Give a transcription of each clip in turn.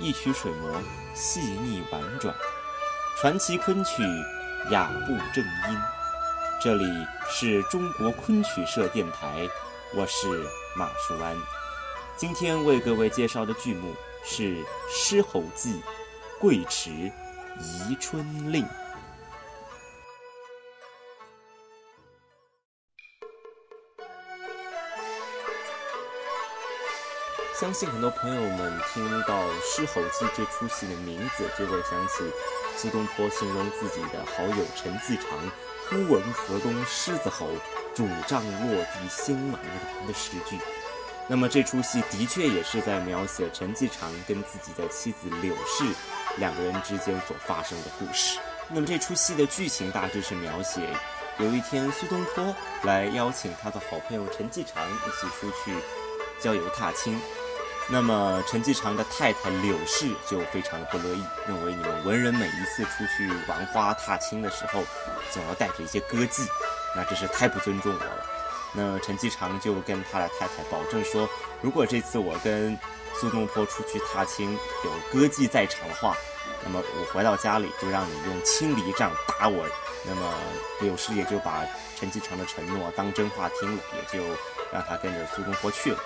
一曲水磨细腻婉转，传奇昆曲雅步正音。这里是中国昆曲社电台，我是马树安。今天为各位介绍的剧目是《狮吼记·贵池宜春令》。相信很多朋友们听到《狮吼记》这出戏的名字，就会想起苏东坡形容自己的好友陈继常“忽闻河东狮子吼，拄杖落地心茫然”的诗句。那么这出戏的确也是在描写陈继常跟自己的妻子柳氏两个人之间所发生的故事。那么这出戏的剧情大致是描写，有一天苏东坡来邀请他的好朋友陈继常一起出去郊游踏青。那么陈继常的太太柳氏就非常的不乐意，认为你们文人每一次出去玩花踏青的时候，总要带着一些歌妓，那真是太不尊重我了。那陈继常就跟他的太太保证说，如果这次我跟苏东坡出去踏青有歌妓在场的话，那么我回到家里就让你用青篱杖打我。那么柳氏也就把陈继常的承诺当真话听了，也就让他跟着苏东坡去了。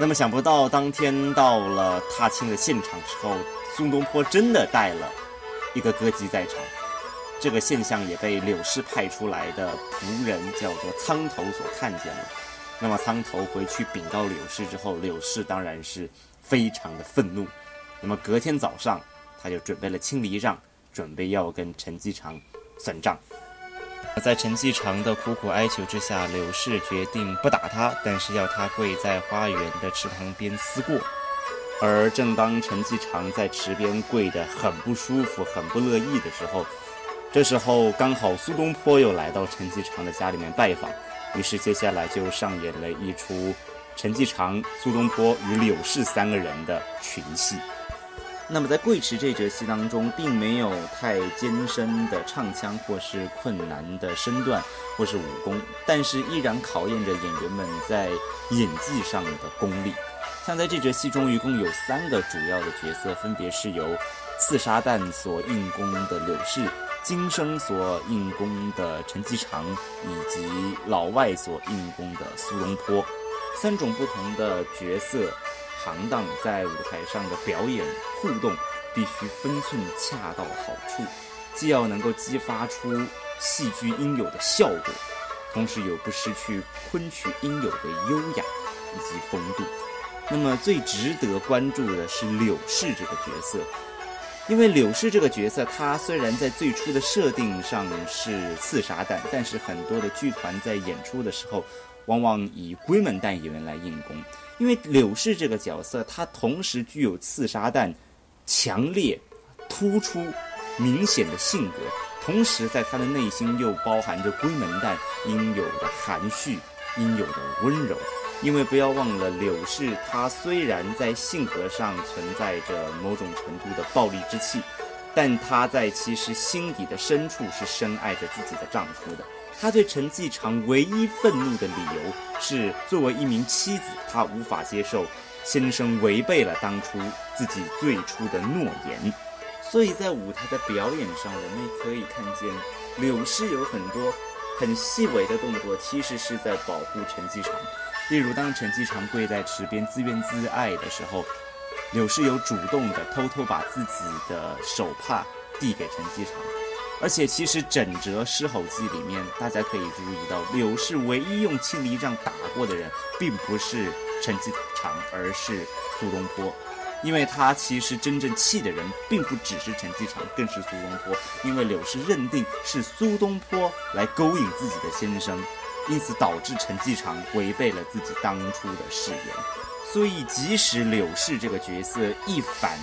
那么想不到，当天到了踏青的现场之后，苏东坡真的带了一个歌姬在场。这个现象也被柳氏派出来的仆人叫做苍头所看见了。那么苍头回去禀告柳氏之后，柳氏当然是非常的愤怒。那么隔天早上，他就准备了青篱杖，准备要跟陈继常算账。在陈继常的苦苦哀求之下，柳氏决定不打他，但是要他跪在花园的池塘边思过。而正当陈继常在池边跪得很不舒服、很不乐意的时候，这时候刚好苏东坡又来到陈继常的家里面拜访，于是接下来就上演了一出陈继常、苏东坡与柳氏三个人的群戏。那么在贵池这折戏当中，并没有太艰深的唱腔，或是困难的身段，或是武功，但是依然考验着演员们在演技上的功力。像在这折戏中，一共有三个主要的角色，分别是由刺杀旦所应功的柳氏、金生所应功的陈继常，以及老外所应功的苏东坡，三种不同的角色。行当在舞台上的表演互动必须分寸恰到好处，既要能够激发出戏剧应有的效果，同时又不失去昆曲应有的优雅以及风度。那么最值得关注的是柳氏这个角色，因为柳氏这个角色，他虽然在最初的设定上是刺杀旦，但是很多的剧团在演出的时候，往往以闺门旦演员来应攻。因为柳氏这个角色，他同时具有刺杀旦强烈、突出、明显的性格，同时在他的内心又包含着闺门旦应有的含蓄、应有的温柔。因为不要忘了，柳氏他虽然在性格上存在着某种程度的暴力之气，但她在其实心底的深处是深爱着自己的丈夫的。她对陈继常唯一愤怒的理由是，作为一名妻子，她无法接受先生违背了当初自己最初的诺言。所以在舞台的表演上，我们也可以看见柳氏有很多很细微的动作，其实是在保护陈继常。例如，当陈继常跪在池边自怨自艾的时候，柳氏有主动的偷偷把自己的手帕递给陈继常。而且，其实整折《狮吼记》里面，大家可以注意到，柳氏唯一用青篱杖打过的人，并不是陈继常，而是苏东坡。因为他其实真正气的人，并不只是陈继常，更是苏东坡。因为柳氏认定是苏东坡来勾引自己的先生，因此导致陈继常违背了自己当初的誓言。所以，即使柳氏这个角色一反。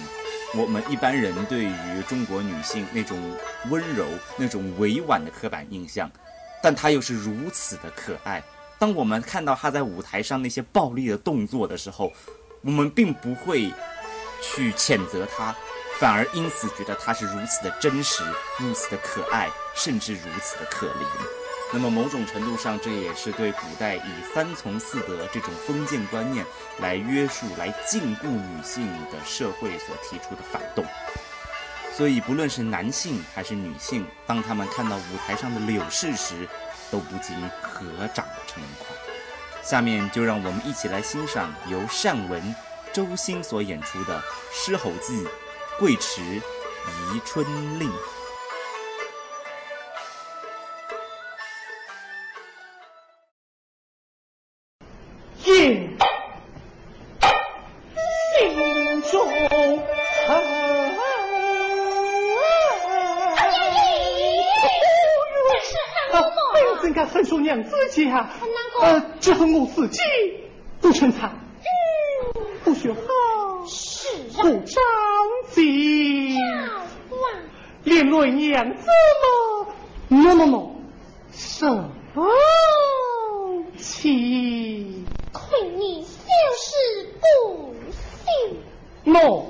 我们一般人对于中国女性那种温柔、那种委婉的刻板印象，但她又是如此的可爱。当我们看到她在舞台上那些暴力的动作的时候，我们并不会去谴责她，反而因此觉得她是如此的真实、如此的可爱，甚至如此的可怜。那么某种程度上，这也是对古代以三从四德这种封建观念来约束、来禁锢女性的社会所提出的反动。所以，不论是男性还是女性，当他们看到舞台上的柳氏时，都不禁合掌称快。下面就让我们一起来欣赏由单文、周兴所演出的《狮吼记·贵池宜春令》。娘子家，呃，只恨我自己不成才，不学好，不长进，连累娘子吗？no no no，生气，亏你就是不信，no。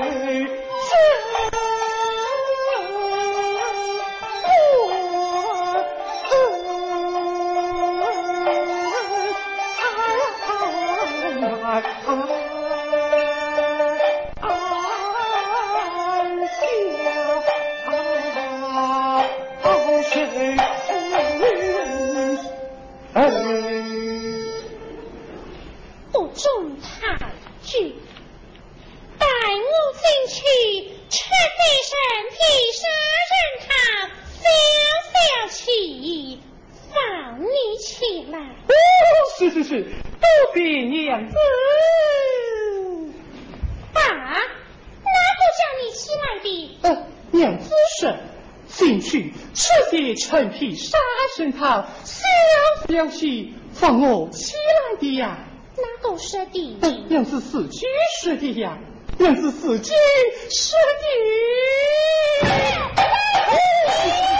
away. 陈皮沙参汤，小小气放我起来的呀？哪个说的？娘子自己说的呀，娘子自己说的。